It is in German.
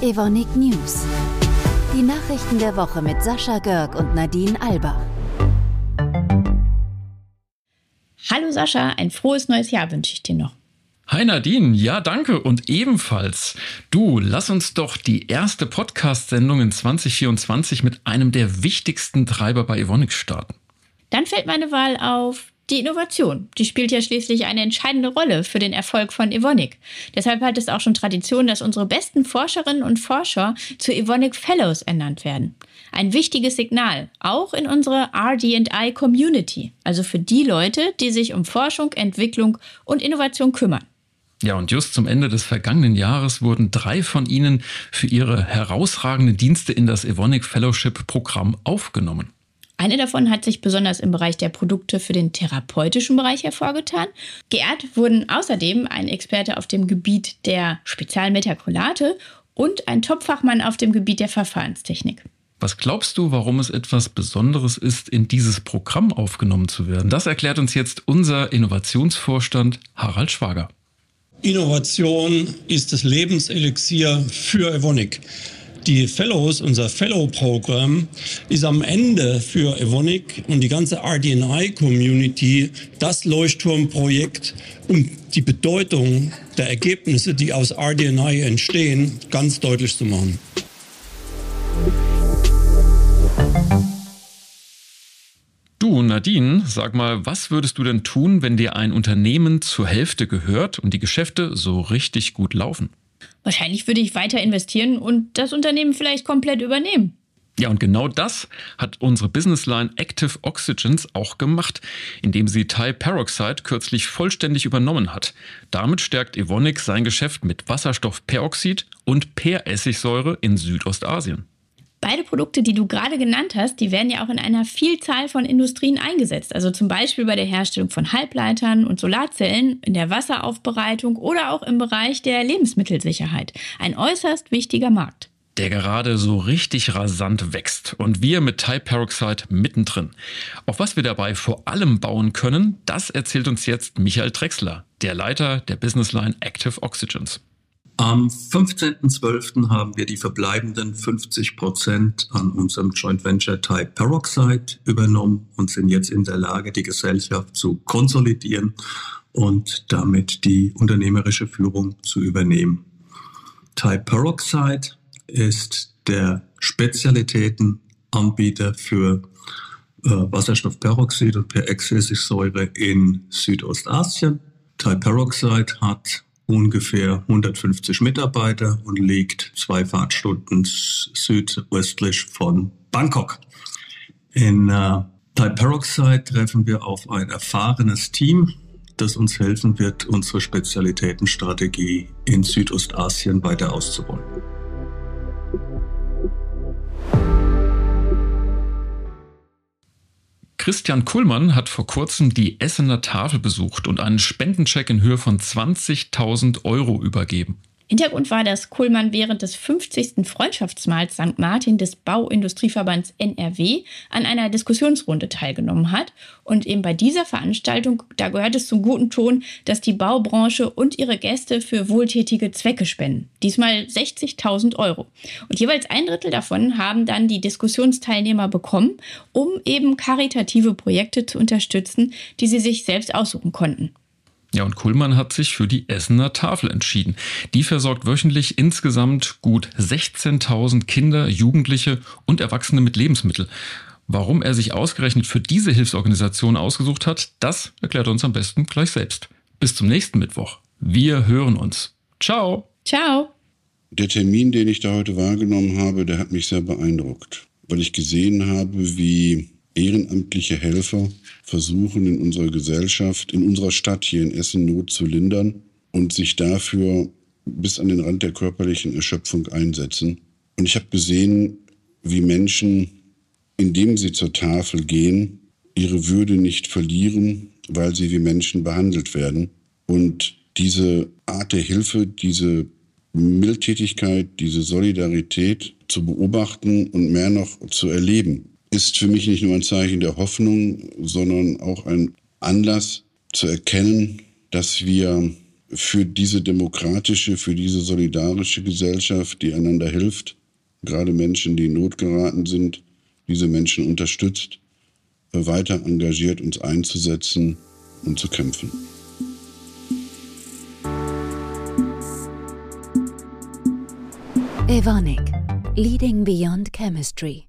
Evonik News. Die Nachrichten der Woche mit Sascha Görg und Nadine Alba. Hallo Sascha, ein frohes neues Jahr wünsche ich dir noch. Hi Nadine, ja danke und ebenfalls. Du, lass uns doch die erste Podcast-Sendung in 2024 mit einem der wichtigsten Treiber bei Evonik starten. Dann fällt meine Wahl auf die Innovation. Die spielt ja schließlich eine entscheidende Rolle für den Erfolg von Evonik. Deshalb hat es auch schon Tradition, dass unsere besten Forscherinnen und Forscher zu Evonik Fellows ernannt werden. Ein wichtiges Signal, auch in unsere RD&I Community, also für die Leute, die sich um Forschung, Entwicklung und Innovation kümmern. Ja, und just zum Ende des vergangenen Jahres wurden drei von ihnen für ihre herausragenden Dienste in das Evonik Fellowship Programm aufgenommen. Eine davon hat sich besonders im Bereich der Produkte für den therapeutischen Bereich hervorgetan. Geehrt wurden außerdem ein Experte auf dem Gebiet der Spezialmetakulate und ein Topfachmann auf dem Gebiet der Verfahrenstechnik. Was glaubst du, warum es etwas Besonderes ist, in dieses Programm aufgenommen zu werden? Das erklärt uns jetzt unser Innovationsvorstand Harald Schwager. Innovation ist das Lebenselixier für Evonik. Die Fellows, unser Fellow-Programm, ist am Ende für Evonik und die ganze RDNI-Community das Leuchtturmprojekt, um die Bedeutung der Ergebnisse, die aus RDNI entstehen, ganz deutlich zu machen. Du, Nadine, sag mal, was würdest du denn tun, wenn dir ein Unternehmen zur Hälfte gehört und die Geschäfte so richtig gut laufen? Wahrscheinlich würde ich weiter investieren und das Unternehmen vielleicht komplett übernehmen. Ja, und genau das hat unsere Businessline Active Oxygens auch gemacht, indem sie Thai Peroxide kürzlich vollständig übernommen hat. Damit stärkt Evonik sein Geschäft mit Wasserstoffperoxid und Peressigsäure in Südostasien. Beide Produkte, die du gerade genannt hast, die werden ja auch in einer Vielzahl von Industrien eingesetzt. Also zum Beispiel bei der Herstellung von Halbleitern und Solarzellen, in der Wasseraufbereitung oder auch im Bereich der Lebensmittelsicherheit. Ein äußerst wichtiger Markt der gerade so richtig rasant wächst und wir mit Thai Peroxide mittendrin. Auf was wir dabei vor allem bauen können, das erzählt uns jetzt Michael Drexler, der Leiter der Businessline Active Oxygens. Am 15.12. haben wir die verbleibenden 50 Prozent an unserem Joint Venture Type Peroxide übernommen und sind jetzt in der Lage, die Gesellschaft zu konsolidieren und damit die unternehmerische Führung zu übernehmen. Type Peroxide ist der Spezialitätenanbieter für äh, Wasserstoffperoxid und Peroxidsäure in Südostasien. Type Peroxide hat ungefähr 150 Mitarbeiter und liegt zwei Fahrtstunden südöstlich von Bangkok. In äh, Thai Peroxide treffen wir auf ein erfahrenes Team, das uns helfen wird, unsere Spezialitätenstrategie in Südostasien weiter auszubauen. Christian Kuhlmann hat vor kurzem die Essener Tafel besucht und einen Spendencheck in Höhe von 20.000 Euro übergeben. Hintergrund war, dass Kuhlmann während des 50. Freundschaftsmahls St. Martin des Bauindustrieverbands NRW an einer Diskussionsrunde teilgenommen hat. Und eben bei dieser Veranstaltung, da gehört es zum guten Ton, dass die Baubranche und ihre Gäste für wohltätige Zwecke spenden. Diesmal 60.000 Euro. Und jeweils ein Drittel davon haben dann die Diskussionsteilnehmer bekommen, um eben karitative Projekte zu unterstützen, die sie sich selbst aussuchen konnten. Ja, und Kuhlmann hat sich für die Essener Tafel entschieden. Die versorgt wöchentlich insgesamt gut 16.000 Kinder, Jugendliche und Erwachsene mit Lebensmitteln. Warum er sich ausgerechnet für diese Hilfsorganisation ausgesucht hat, das erklärt er uns am besten gleich selbst. Bis zum nächsten Mittwoch. Wir hören uns. Ciao. Ciao. Der Termin, den ich da heute wahrgenommen habe, der hat mich sehr beeindruckt, weil ich gesehen habe, wie ehrenamtliche Helfer versuchen in unserer Gesellschaft, in unserer Stadt hier in Essen Not zu lindern und sich dafür bis an den Rand der körperlichen Erschöpfung einsetzen. Und ich habe gesehen, wie Menschen, indem sie zur Tafel gehen, ihre Würde nicht verlieren, weil sie wie Menschen behandelt werden. Und diese Art der Hilfe, diese Mildtätigkeit, diese Solidarität zu beobachten und mehr noch zu erleben, ist für mich nicht nur ein Zeichen der Hoffnung, sondern auch ein Anlass zu erkennen, dass wir für diese demokratische, für diese solidarische Gesellschaft, die einander hilft, gerade Menschen, die in Not geraten sind, diese Menschen unterstützt, weiter engagiert uns einzusetzen und zu kämpfen. Evonik, Leading Beyond Chemistry.